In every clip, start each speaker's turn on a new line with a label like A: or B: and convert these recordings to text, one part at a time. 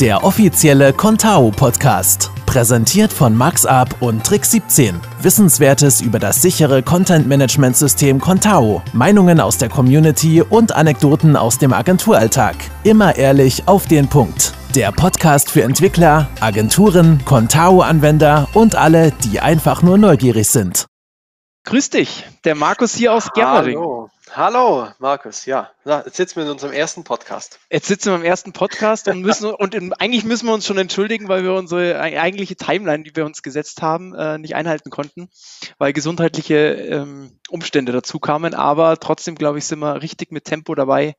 A: der offizielle Contao Podcast. Präsentiert von MaxUp und Trick17. Wissenswertes über das sichere Content-Management-System Contao, Meinungen aus der Community und Anekdoten aus dem Agenturalltag. Immer ehrlich auf den Punkt. Der Podcast für Entwickler, Agenturen, Contao-Anwender und alle, die einfach nur neugierig sind.
B: Grüß dich, der Markus hier aus Germering.
C: Hallo. Hallo, Markus. Ja, jetzt sitzen wir in unserem ersten Podcast.
B: Jetzt sitzen wir im ersten Podcast und müssen und in, eigentlich müssen wir uns schon entschuldigen, weil wir unsere eigentliche Timeline, die wir uns gesetzt haben, äh, nicht einhalten konnten, weil gesundheitliche ähm, Umstände dazu kamen. Aber trotzdem, glaube ich, sind wir richtig mit Tempo dabei,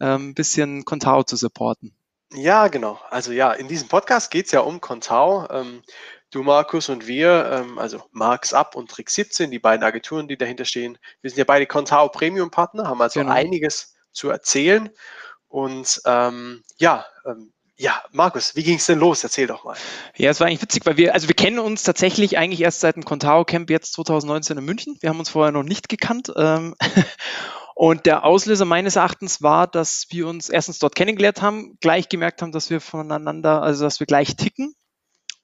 B: ähm, ein bisschen Contao zu supporten.
C: Ja, genau. Also ja, in diesem Podcast geht es ja um Contao. Ähm, du, Markus und wir, ähm, also Marks Up und Trick 17, die beiden Agenturen, die dahinter stehen. Wir sind ja beide Contao Premium Partner, haben also genau. einiges zu erzählen. Und ähm, ja, ähm, ja, Markus, wie ging es denn los? Erzähl doch mal.
B: Ja, es war eigentlich witzig, weil wir, also wir kennen uns tatsächlich eigentlich erst seit dem Contao Camp jetzt 2019 in München. Wir haben uns vorher noch nicht gekannt. Ähm, Und der Auslöser meines Erachtens war, dass wir uns erstens dort kennengelernt haben, gleich gemerkt haben, dass wir voneinander, also dass wir gleich ticken,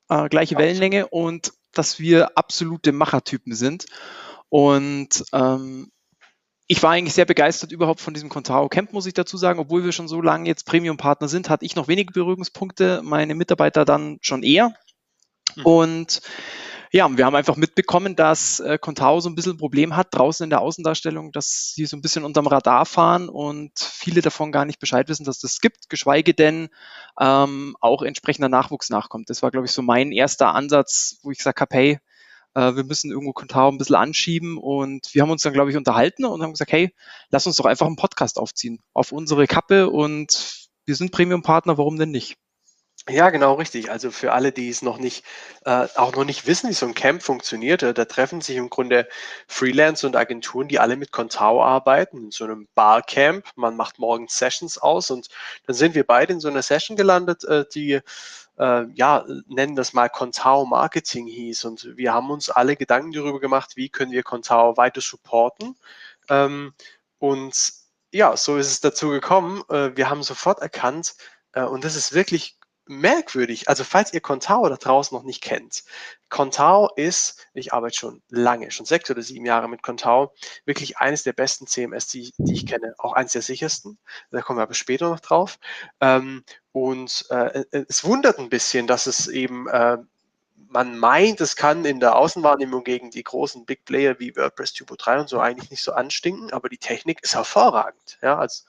B: äh, gleiche Wellenlänge und dass wir absolute Machertypen sind. Und ähm, ich war eigentlich sehr begeistert überhaupt von diesem Contao Camp, muss ich dazu sagen. Obwohl wir schon so lange jetzt Premium-Partner sind, hatte ich noch wenige Berührungspunkte, meine Mitarbeiter dann schon eher. Mhm. Und ja, wir haben einfach mitbekommen, dass äh, Contao so ein bisschen ein Problem hat draußen in der Außendarstellung, dass sie so ein bisschen unterm Radar fahren und viele davon gar nicht Bescheid wissen, dass das gibt, geschweige denn ähm, auch entsprechender Nachwuchs nachkommt. Das war, glaube ich, so mein erster Ansatz, wo ich gesagt habe, hey, äh, wir müssen irgendwo Contao ein bisschen anschieben und wir haben uns dann, glaube ich, unterhalten und haben gesagt, hey, lass uns doch einfach einen Podcast aufziehen auf unsere Kappe und wir sind Premium-Partner, warum denn nicht?
C: Ja, genau richtig. Also für alle, die es noch nicht, äh, auch noch nicht wissen, wie so ein Camp funktioniert, äh, da treffen sich im Grunde Freelance und Agenturen, die alle mit Contao arbeiten, in so einem Barcamp. Man macht morgens Sessions aus und dann sind wir beide in so einer Session gelandet, äh, die äh, ja, nennen das mal Contao Marketing hieß. Und wir haben uns alle Gedanken darüber gemacht, wie können wir Contao weiter supporten. Ähm, und ja, so ist es dazu gekommen. Äh, wir haben sofort erkannt, und das ist wirklich merkwürdig. Also falls ihr Contao da draußen noch nicht kennt, Contao ist, ich arbeite schon lange, schon sechs oder sieben Jahre mit Contao, wirklich eines der besten CMS, die, die ich kenne, auch eines der sichersten. Da kommen wir aber später noch drauf. Ähm, und äh, äh, es wundert ein bisschen, dass es eben äh, man meint, es kann in der Außenwahrnehmung gegen die großen Big Player wie WordPress Typo 3 und so eigentlich nicht so anstinken, aber die Technik ist hervorragend. Ja, also,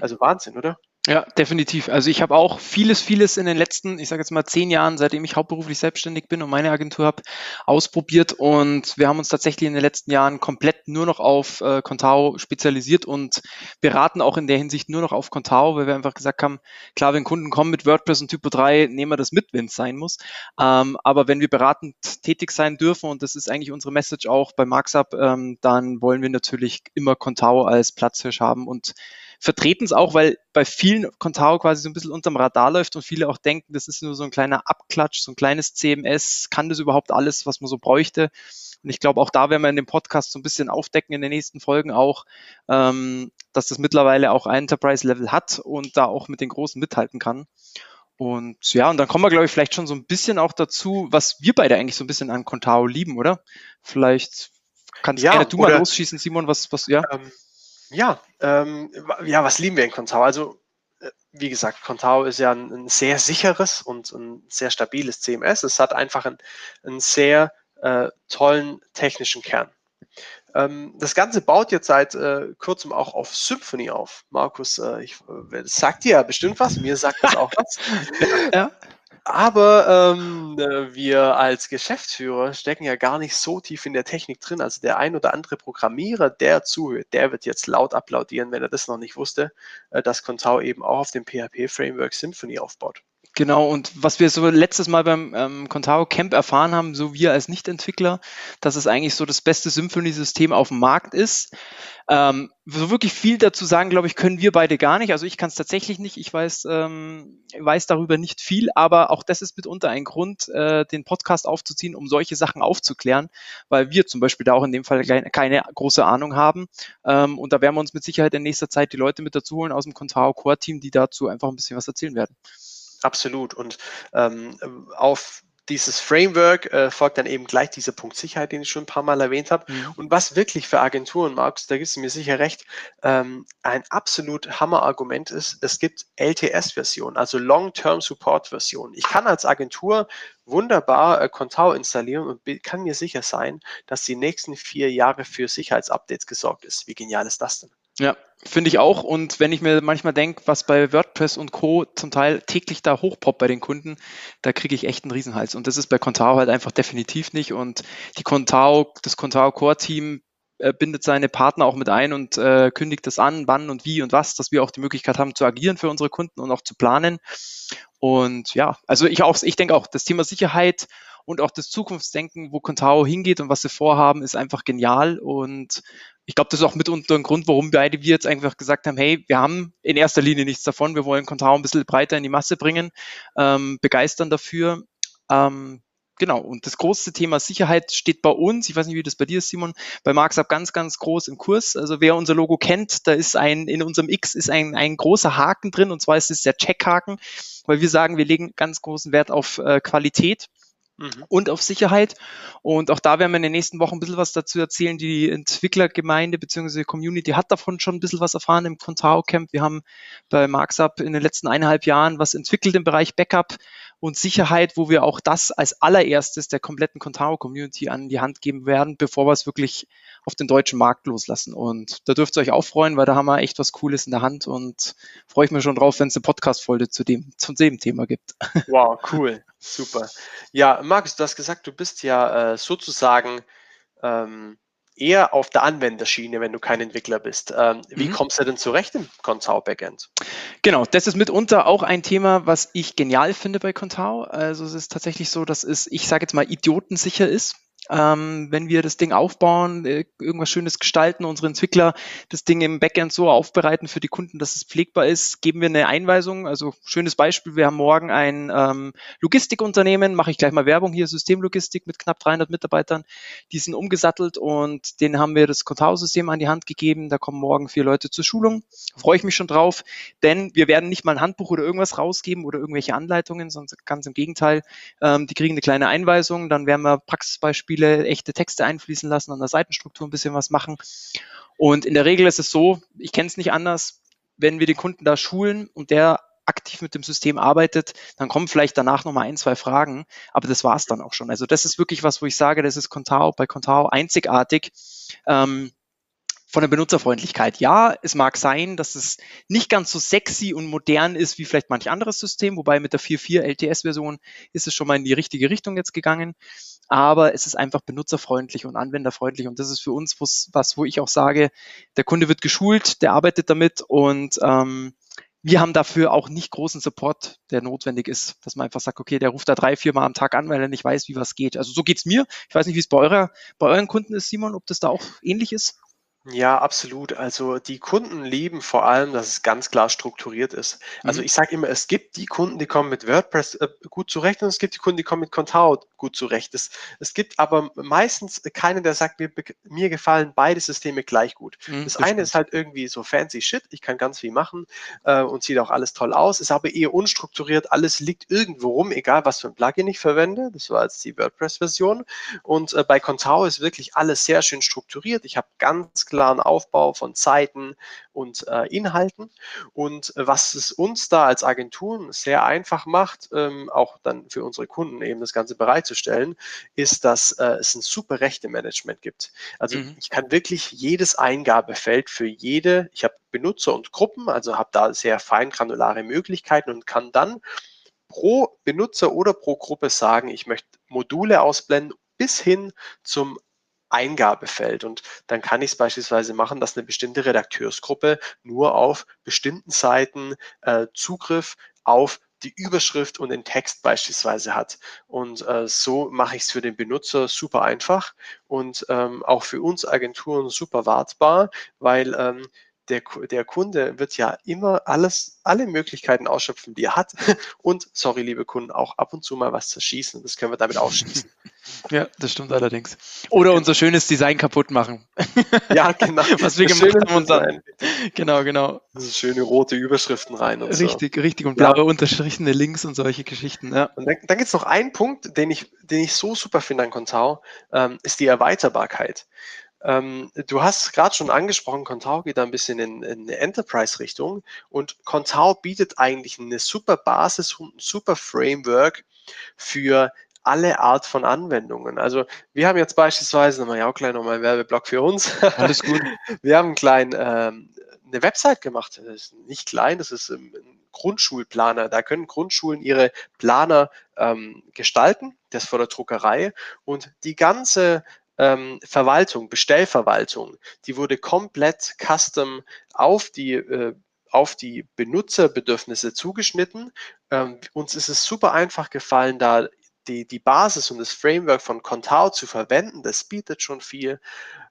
C: also Wahnsinn, oder?
B: Ja, definitiv. Also ich habe auch vieles, vieles in den letzten, ich sage jetzt mal zehn Jahren, seitdem ich hauptberuflich selbstständig bin und meine Agentur habe, ausprobiert und wir haben uns tatsächlich in den letzten Jahren komplett nur noch auf äh, Contao spezialisiert und beraten auch in der Hinsicht nur noch auf Contao, weil wir einfach gesagt haben, klar, wenn Kunden kommen mit WordPress und Typo 3, nehmen wir das mit, wenn es sein muss. Ähm, aber wenn wir beratend tätig sein dürfen und das ist eigentlich unsere Message auch bei Markup, ähm, dann wollen wir natürlich immer Contao als Platzhirsch haben und vertreten es auch, weil bei vielen Contao quasi so ein bisschen unterm Radar läuft und viele auch denken, das ist nur so ein kleiner Abklatsch, so ein kleines CMS, kann das überhaupt alles, was man so bräuchte? Und ich glaube, auch da werden wir in dem Podcast so ein bisschen aufdecken in den nächsten Folgen auch, ähm, dass das mittlerweile auch ein Enterprise-Level hat und da auch mit den Großen mithalten kann. Und ja, und dann kommen wir, glaube ich, vielleicht schon so ein bisschen auch dazu, was wir beide eigentlich so ein bisschen an Contao lieben, oder? Vielleicht kannst ja, gerne du mal losschießen, Simon, was, was, ja. Ähm,
C: ja, ähm, ja, was lieben wir in Contao? Also, äh, wie gesagt, Contao ist ja ein, ein, sehr sicheres und ein sehr stabiles CMS. Es hat einfach einen, einen sehr äh, tollen technischen Kern. Ähm, das Ganze baut jetzt seit äh, kurzem auch auf Symphony auf. Markus, äh, ich, äh, sagt dir ja bestimmt was, mir sagt das auch was. ja. Aber ähm, äh, wir als Geschäftsführer stecken ja gar nicht so tief in der Technik drin. Also der ein oder andere Programmierer, der zuhört, der wird jetzt laut applaudieren, wenn er das noch nicht wusste, äh, dass Contao eben auch auf dem PHP-Framework Symfony aufbaut.
B: Genau, und was wir so letztes Mal beim ähm, Contao Camp erfahren haben, so wir als Nichtentwickler, dass es eigentlich so das beste Symphony-System auf dem Markt ist. Ähm, so wirklich viel dazu sagen, glaube ich, können wir beide gar nicht. Also ich kann es tatsächlich nicht. Ich weiß, ähm, weiß darüber nicht viel, aber auch das ist mitunter ein Grund, äh, den Podcast aufzuziehen, um solche Sachen aufzuklären, weil wir zum Beispiel da auch in dem Fall keine, große Ahnung haben. Ähm, und da werden wir uns mit Sicherheit in nächster Zeit die Leute mit dazu holen aus dem Contao Core Team, die dazu einfach ein bisschen was erzählen werden.
C: Absolut. Und ähm, auf dieses Framework äh, folgt dann eben gleich dieser Punkt Sicherheit, den ich schon ein paar Mal erwähnt habe. Mhm. Und was wirklich für Agenturen, Markus, da gibst du mir sicher recht, ähm, ein absolut Hammer-Argument ist, es gibt LTS-Versionen, also Long-Term Support-Versionen. Ich kann als Agentur wunderbar äh, Contao installieren und kann mir sicher sein, dass die nächsten vier Jahre für Sicherheitsupdates gesorgt ist. Wie genial ist das denn?
B: Ja, finde ich auch. Und wenn ich mir manchmal denke, was bei WordPress und Co. zum Teil täglich da hochpoppt bei den Kunden, da kriege ich echt einen Riesenhals. Und das ist bei Contao halt einfach definitiv nicht. Und die Contao, das Contao Core Team äh, bindet seine Partner auch mit ein und äh, kündigt das an, wann und wie und was, dass wir auch die Möglichkeit haben zu agieren für unsere Kunden und auch zu planen. Und ja, also ich auch, ich denke auch, das Thema Sicherheit und auch das Zukunftsdenken, wo Contao hingeht und was sie vorhaben, ist einfach genial. Und ich glaube, das ist auch mitunter ein Grund, warum beide wir jetzt einfach gesagt haben, hey, wir haben in erster Linie nichts davon, wir wollen Contao ein bisschen breiter in die Masse bringen, ähm, begeistern dafür. Ähm, genau, und das große Thema Sicherheit steht bei uns, ich weiß nicht, wie das bei dir ist, Simon, bei Marksab ganz, ganz groß im Kurs. Also wer unser Logo kennt, da ist ein, in unserem X ist ein, ein großer Haken drin, und zwar ist es der Checkhaken, weil wir sagen, wir legen ganz großen Wert auf äh, Qualität Mhm. und auf Sicherheit. Und auch da werden wir in den nächsten Wochen ein bisschen was dazu erzählen. Die Entwicklergemeinde bzw. Community hat davon schon ein bisschen was erfahren im Contao Camp. Wir haben bei MarksUp in den letzten eineinhalb Jahren was entwickelt im Bereich Backup und Sicherheit, wo wir auch das als allererstes der kompletten Contao Community an die Hand geben werden, bevor wir es wirklich auf den deutschen Markt loslassen. Und da dürft ihr euch auch freuen, weil da haben wir echt was Cooles in der Hand und freue ich mich schon drauf, wenn es eine Podcast-Folge zu dem, zu dem Thema gibt.
C: Wow, cool. Super. Ja, Markus, du hast gesagt, du bist ja äh, sozusagen ähm, eher auf der Anwenderschiene, wenn du kein Entwickler bist. Ähm, wie mhm. kommst du denn zurecht im Contao Backend?
B: Genau, das ist mitunter auch ein Thema, was ich genial finde bei Contao. Also es ist tatsächlich so, dass es, ich sage jetzt mal, idiotensicher ist ähm, wenn wir das Ding aufbauen, äh, irgendwas Schönes gestalten, unsere Entwickler das Ding im Backend so aufbereiten für die Kunden, dass es pflegbar ist, geben wir eine Einweisung. Also schönes Beispiel, wir haben morgen ein ähm, Logistikunternehmen, mache ich gleich mal Werbung hier, Systemlogistik mit knapp 300 Mitarbeitern, die sind umgesattelt und denen haben wir das Contao-System an die Hand gegeben. Da kommen morgen vier Leute zur Schulung. Freue ich mich schon drauf, denn wir werden nicht mal ein Handbuch oder irgendwas rausgeben oder irgendwelche Anleitungen, sondern ganz im Gegenteil. Ähm, die kriegen eine kleine Einweisung, dann werden wir Praxisbeispiele Beispiele echte Texte einfließen lassen, an der Seitenstruktur ein bisschen was machen. Und in der Regel ist es so, ich kenne es nicht anders, wenn wir den Kunden da schulen und der aktiv mit dem System arbeitet, dann kommen vielleicht danach nochmal ein, zwei Fragen, aber das war es dann auch schon. Also das ist wirklich was, wo ich sage, das ist Contao bei Contao einzigartig. Ähm, von der Benutzerfreundlichkeit. Ja, es mag sein, dass es nicht ganz so sexy und modern ist wie vielleicht manch anderes System, wobei mit der 4.4 LTS-Version ist es schon mal in die richtige Richtung jetzt gegangen. Aber es ist einfach benutzerfreundlich und anwenderfreundlich und das ist für uns was, wo ich auch sage, der Kunde wird geschult, der arbeitet damit und ähm, wir haben dafür auch nicht großen Support, der notwendig ist, dass man einfach sagt, okay, der ruft da drei, vier Mal am Tag an, weil er nicht weiß, wie was geht. Also so geht's mir. Ich weiß nicht, wie es bei eurer, bei euren Kunden ist, Simon, ob das da auch ähnlich ist.
C: Ja, absolut. Also die Kunden lieben vor allem, dass es ganz klar strukturiert ist. Also mhm. ich sage immer, es gibt die Kunden, die kommen mit WordPress äh, gut zurecht und es gibt die Kunden, die kommen mit Contao gut zurecht. Es, es gibt aber meistens keinen, der sagt, mir, mir gefallen beide Systeme gleich gut. Mhm, das, das eine ist halt irgendwie so fancy shit, ich kann ganz viel machen äh, und sieht auch alles toll aus, ist aber eher unstrukturiert, alles liegt irgendwo rum, egal was für ein Plugin ich verwende. Das war jetzt die WordPress-Version. Und äh, bei Contao ist wirklich alles sehr schön strukturiert. Ich habe ganz klar klaren Aufbau von Zeiten und äh, Inhalten. Und äh, was es uns da als Agenturen sehr einfach macht, ähm, auch dann für unsere Kunden eben das Ganze bereitzustellen, ist, dass äh, es ein super Rechte-Management gibt. Also mhm. ich kann wirklich jedes Eingabefeld für jede, ich habe Benutzer und Gruppen, also habe da sehr fein granulare Möglichkeiten und kann dann pro Benutzer oder pro Gruppe sagen, ich möchte Module ausblenden bis hin zum Eingabefeld. Und dann kann ich es beispielsweise machen, dass eine bestimmte Redakteursgruppe nur auf bestimmten Seiten äh, Zugriff auf die Überschrift und den Text beispielsweise hat. Und äh, so mache ich es für den Benutzer super einfach und ähm, auch für uns Agenturen super wartbar, weil ähm, der, der Kunde wird ja immer alles, alle Möglichkeiten ausschöpfen, die er hat. Und, sorry, liebe Kunden, auch ab und zu mal was zerschießen. Das können wir damit ausschließen.
B: Ja, das stimmt allerdings. Oder unser schönes Design kaputt machen.
C: Ja, genau.
B: Was wir
C: Das
B: gemacht haben und dann. Genau, genau.
C: Das ist schöne rote Überschriften rein und so.
B: Richtig, richtig. Und
C: Ja.
B: blaue unterstrichene Links und solche Geschichten. Ja.
C: Und dann, dann gibt es noch einen Punkt, den ich, den ich so super finde an Contao, ähm, ist die Erweiterbarkeit. Ähm, du hast gerade schon angesprochen, Contao geht da ein bisschen in, in eine Enterprise-Richtung und Contao bietet eigentlich eine super Basis und ein super Framework für alle Art von Anwendungen. Also wir haben jetzt beispielsweise, nochmal ja auch gleich nochmal einen Werbeblock für uns.
B: Alles gut.
C: Wir haben einen kleinen, ähm, eine Website gemacht. Das ist nicht klein, das ist ein ein Grundschulplaner. Da können Grundschulen ihre Planer ähm, gestalten, das vor der Druckerei. Und die ganze ähm, Verwaltung, Bestellverwaltung, die wurde komplett custom auf die äh, auf die Benutzerbedürfnisse zugeschnitten. Ähm, uns ist es super einfach gefallen, da die, die Basis und das Framework von Contao zu verwenden. Das bietet schon viel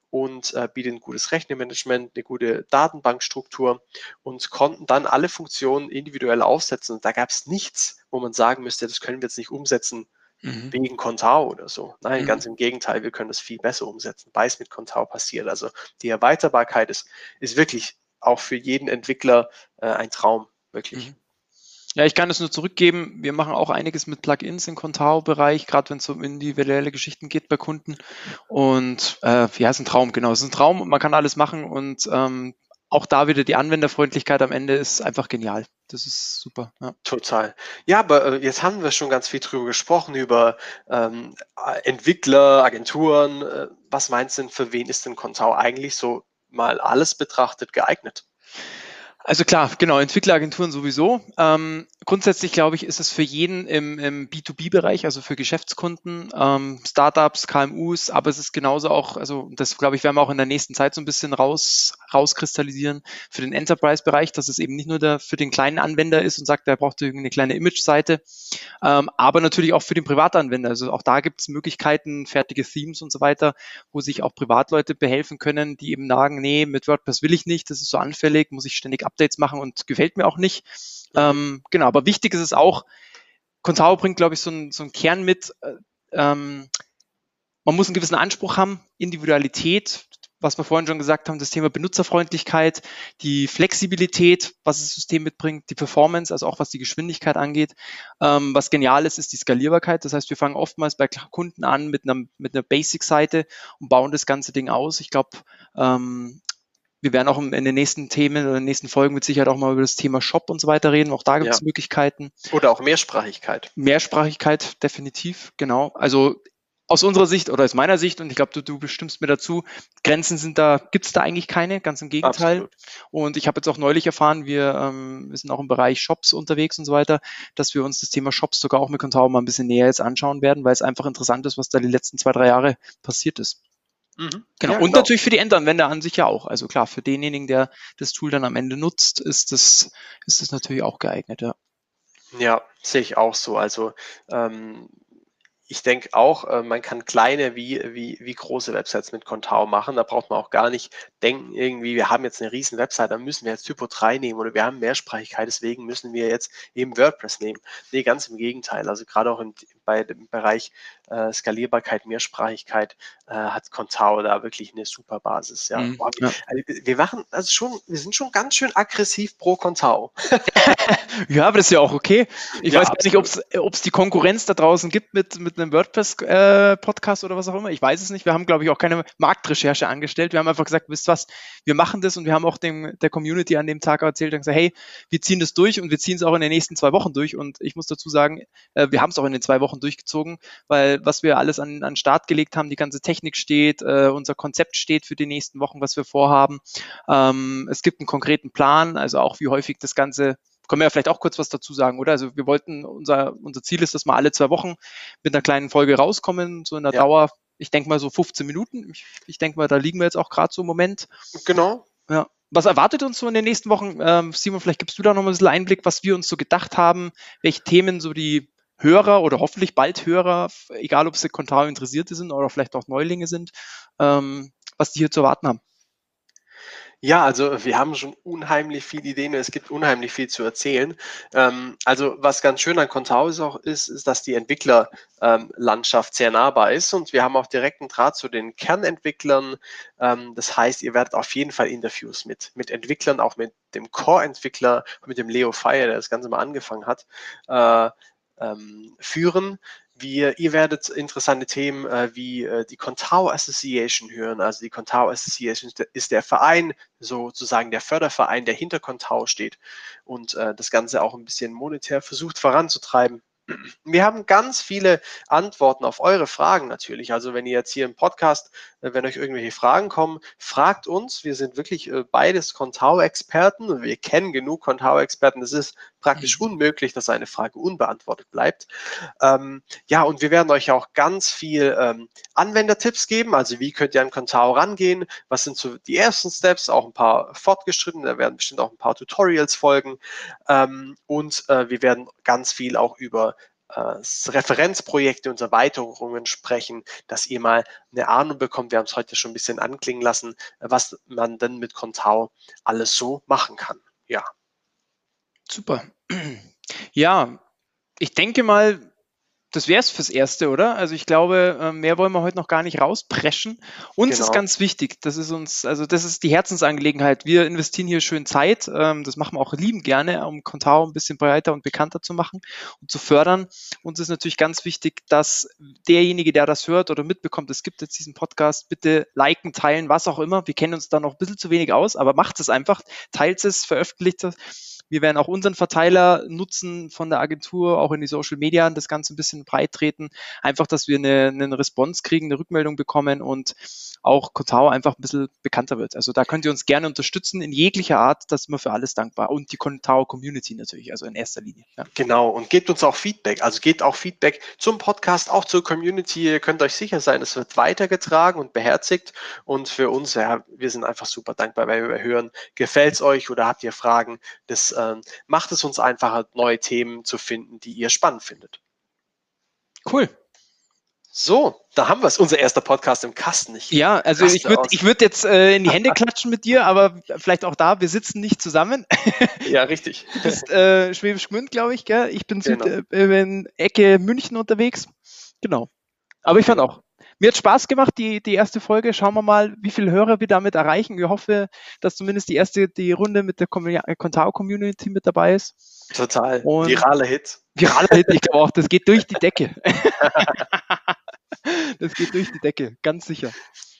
C: und äh, bietet ein gutes Rechnermanagement, eine gute Datenbankstruktur und konnten dann alle Funktionen individuell aufsetzen. Und da gab es nichts, wo man sagen müsste, das können wir jetzt nicht umsetzen
B: Mhm.
C: wegen Contao oder so. Nein,
B: Mhm.
C: ganz im Gegenteil, wir können das viel besser umsetzen, weil es mit Contao passiert. Also die Erweiterbarkeit ist, ist wirklich auch für jeden Entwickler äh, ein Traum, wirklich.
B: Mhm. Ja, ich kann es nur zurückgeben. Wir machen auch einiges mit Plugins im Contao-Bereich, gerade wenn es um individuelle Geschichten geht bei Kunden. Und äh, ja, ist ein Traum, genau. Es ist ein Traum und man kann alles machen. Und ähm, auch da wieder die Anwenderfreundlichkeit am Ende ist einfach genial. Das ist super. Ja.
C: Total. Ja, aber äh, jetzt haben wir schon ganz viel drüber gesprochen, über ähm, äh, Entwickler, Agenturen. Äh, was meinst du denn, für wen ist denn Contao eigentlich so mal alles betrachtet geeignet?
B: Also klar, genau, Entwickleragenturen sowieso. Ähm, grundsätzlich glaube ich, ist es für jeden im, im B2B-Bereich, also für Geschäftskunden, ähm, Startups, KMUs, aber es ist genauso auch, also das glaube ich, werden wir auch in der nächsten Zeit so ein bisschen raus, rauskristallisieren für den Enterprise-Bereich, dass es eben nicht nur der, für den kleinen Anwender ist und sagt, er braucht irgendeine kleine Image-Seite, ähm, aber natürlich auch für den Privatanwender. Also auch da gibt es Möglichkeiten, fertige Themes und so weiter, wo sich auch Privatleute behelfen können, die eben sagen, nee, mit WordPress will ich nicht, das ist so anfällig, muss ich ständig Updates machen und gefällt mir auch nicht. Ähm, genau, aber wichtig ist es auch, Contao bringt, glaube ich, so einen so einen Kern mit, äh, ähm, man muss einen gewissen Anspruch haben, Individualität, was wir vorhin schon gesagt haben, das Thema Benutzerfreundlichkeit, die Flexibilität, was das System mitbringt, die Performance, also auch was die Geschwindigkeit angeht. Ähm, was genial ist, ist die Skalierbarkeit. Das heißt, wir fangen oftmals bei Kunden an mit einer, mit einer Basic-Seite und bauen das ganze Ding aus. Ich glaube, ähm, wir werden auch in den nächsten Themen oder in den nächsten Folgen mit Sicherheit auch mal über das Thema Shop und so weiter reden. Auch da gibt es
C: Ja.
B: Möglichkeiten.
C: Oder auch Mehrsprachigkeit.
B: Mehrsprachigkeit definitiv, genau. Also aus unserer Sicht oder aus meiner Sicht, und ich glaube, du, du bestimmst mir dazu, Grenzen sind da, gibt es da eigentlich keine, ganz im Gegenteil.
C: Absolut.
B: Und ich habe jetzt auch neulich erfahren, wir, ähm, wir sind auch im Bereich Shops unterwegs und so weiter, dass wir uns das Thema Shops sogar auch mit Contao mal ein bisschen näher jetzt anschauen werden, weil es einfach interessant ist, was da die letzten zwei, drei Jahre passiert ist.
C: Mhm.
B: Genau.
C: Ja,
B: und
C: genau.
B: natürlich für die Endanwender an sich ja auch. Also klar, für denjenigen, der das Tool dann am Ende nutzt, ist das, ist das natürlich auch geeignet, ja.
C: Ja, sehe ich auch so. Also ähm, ich denke auch, äh, man kann kleine wie, wie, wie große Websites mit Contao machen. Da braucht man auch gar nicht denken, irgendwie, wir haben jetzt eine riesen Website, dann müssen wir jetzt Typo 3 nehmen oder wir haben Mehrsprachigkeit, deswegen müssen wir jetzt eben WordPress nehmen. Nee, ganz im Gegenteil. Also gerade auch im, bei dem Bereich äh, Skalierbarkeit, Mehrsprachigkeit äh, hat Contao da wirklich eine super Basis. Ja.
B: Mhm,
C: Boah,
B: ja.
C: also wir machen also schon, wir sind schon ganz schön aggressiv pro Contao.
B: Ja, aber das ist ja auch okay. Ich
C: Ja,
B: weiß gar nicht, ob es die Konkurrenz da draußen gibt mit, mit einem WordPress-Podcast oder was auch immer. Ich weiß es nicht. Wir haben, glaube ich, auch keine Marktrecherche angestellt. Wir haben einfach gesagt, wisst was, wir machen das und wir haben auch dem, der Community an dem Tag erzählt und gesagt, hey, wir ziehen das durch und wir ziehen es auch in den nächsten zwei Wochen durch. Und ich muss dazu sagen, äh, wir haben es auch in den zwei Wochen durchgezogen, weil was wir alles an, an Start gelegt haben, die ganze Technik steht, äh, unser Konzept steht für die nächsten Wochen, was wir vorhaben. Ähm, es gibt einen konkreten Plan, also auch wie häufig das Ganze können wir ja vielleicht auch kurz was dazu sagen, oder? Also wir wollten, unser, unser Ziel ist, dass wir alle zwei Wochen mit einer kleinen Folge rauskommen, so in der
C: Ja.
B: Dauer, ich denke mal so 15 Minuten. Ich, ich denke mal, da liegen wir jetzt auch gerade so im Moment.
C: Genau.
B: Ja. Was erwartet uns so in den nächsten Wochen? Ähm, Simon, vielleicht gibst du da noch mal ein bisschen Einblick, was wir uns so gedacht haben, welche Themen so die Hörer oder hoffentlich bald Hörer, egal ob sie Contao Interessierte sind oder vielleicht auch Neulinge sind, ähm, was die hier zu erwarten haben.
C: Ja, also wir haben schon unheimlich viele Ideen es gibt unheimlich viel zu erzählen. Ähm, also was ganz schön an Contao ist auch ist, ist, dass die Entwicklerlandschaft ähm, sehr nahbar ist und wir haben auch direkten Draht zu den Kernentwicklern. Ähm, das heißt, ihr werdet auf jeden Fall Interviews mit, mit Entwicklern, auch mit dem Core-Entwickler, mit dem Leo Fire, der das Ganze mal angefangen hat, äh, ähm, führen. Wir, ihr werdet interessante Themen äh, wie äh, die Contao Association hören. Also die Contao Association ist der Verein, sozusagen der Förderverein, der hinter Contao steht und äh, das Ganze auch ein bisschen monetär versucht voranzutreiben. Wir haben ganz viele Antworten auf eure Fragen natürlich. Also wenn ihr jetzt hier im Podcast, äh, wenn euch irgendwelche Fragen kommen, fragt uns. Wir sind wirklich äh, beides Contao-Experten wir kennen genug Contao-Experten. Es ist praktisch mhm. unmöglich, dass eine Frage unbeantwortet bleibt. Ähm, ja, und wir werden euch auch ganz viel ähm, Anwendertipps geben. Also wie könnt ihr an Contao rangehen? Was sind so die ersten Steps? Auch ein paar fortgeschrittene. Da werden bestimmt auch ein paar Tutorials folgen. Ähm, und äh, wir werden ganz viel auch über äh, Referenzprojekte und Erweiterungen sprechen, dass ihr mal eine Ahnung bekommt, wir haben es heute schon ein bisschen anklingen lassen, was man denn mit Contao alles so machen kann. Ja.
B: Super. Ja, ich denke mal, das wäre es fürs Erste, oder? Also ich glaube, ähm, mehr wollen wir heute noch gar nicht rauspreschen. Uns genau. ist ganz wichtig, das ist uns, also das ist die Herzensangelegenheit. Wir investieren hier schön Zeit, ähm, das machen wir auch lieben gerne, um Contao ein bisschen breiter und bekannter zu machen und zu fördern. Uns ist natürlich ganz wichtig, dass derjenige, der das hört oder mitbekommt, es gibt jetzt diesen Podcast, bitte liken, teilen, was auch immer. Wir kennen uns da noch ein bisschen zu wenig aus, aber macht es einfach, teilt es, veröffentlicht es wir werden auch unseren Verteiler nutzen von der Agentur, auch in die Social Media, das Ganze ein bisschen breit treten. Einfach, dass wir eine, eine Response kriegen, eine Rückmeldung bekommen und auch Kotao einfach ein bisschen bekannter wird. Also da könnt ihr uns gerne unterstützen in jeglicher Art, das sind wir für alles dankbar. Und die Kotao Community natürlich, also in erster Linie.
C: Ja. Genau, und gebt uns auch Feedback. Also gebt auch Feedback zum Podcast, auch zur Community. Ihr könnt euch sicher sein, es wird weitergetragen und beherzigt. Und für uns, ja, wir sind einfach super dankbar, weil wir hören, gefällt es euch oder habt ihr Fragen? Das äh, macht es uns einfacher, neue Themen zu finden, die ihr spannend findet.
B: Cool.
C: So, da haben wir es, unser erster Podcast im Kasten.
B: Ich ja, also ich würde ich würd jetzt äh, in die Hände klatschen mit dir, aber vielleicht auch da, wir sitzen nicht zusammen.
C: ja, richtig.
B: Du bist äh, Schwäbisch Gmünd, glaube ich, gell? Ich bin genau. Süd, äh, in Ecke München unterwegs. Genau. Aber ich fand auch, mir hat Spaß gemacht, die, die erste Folge. Schauen wir mal, wie viele Hörer wir damit erreichen. Ich hoffe, dass zumindest die erste, die Runde mit der Contao-Community mit dabei ist.
C: Total. Und viraler Hit.
B: Viraler Hit, ich glaube auch, das geht durch die Decke. das geht durch die Decke, ganz sicher.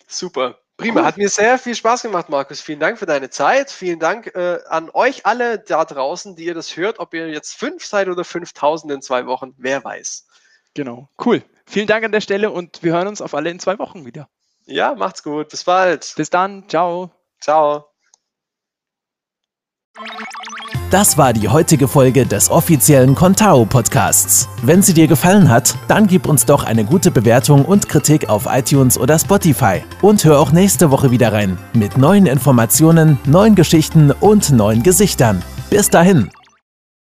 C: Super. Prima, cool. hat mir sehr viel Spaß gemacht, Markus. Vielen Dank für deine Zeit. Vielen Dank äh, an euch alle da draußen, die ihr das hört, ob ihr jetzt fünf seid oder 5000 in zwei Wochen, wer weiß.
B: Genau, cool. Vielen Dank an der Stelle und wir hören uns auf alle in zwei Wochen wieder.
C: Ja, macht's gut. Bis bald.
B: Bis dann. Ciao.
C: Ciao.
A: Das war die heutige Folge des offiziellen Contao Podcasts. Wenn sie dir gefallen hat, dann gib uns doch eine gute Bewertung und Kritik auf iTunes oder Spotify. Und hör auch nächste Woche wieder rein mit neuen Informationen, neuen Geschichten und neuen Gesichtern. Bis dahin.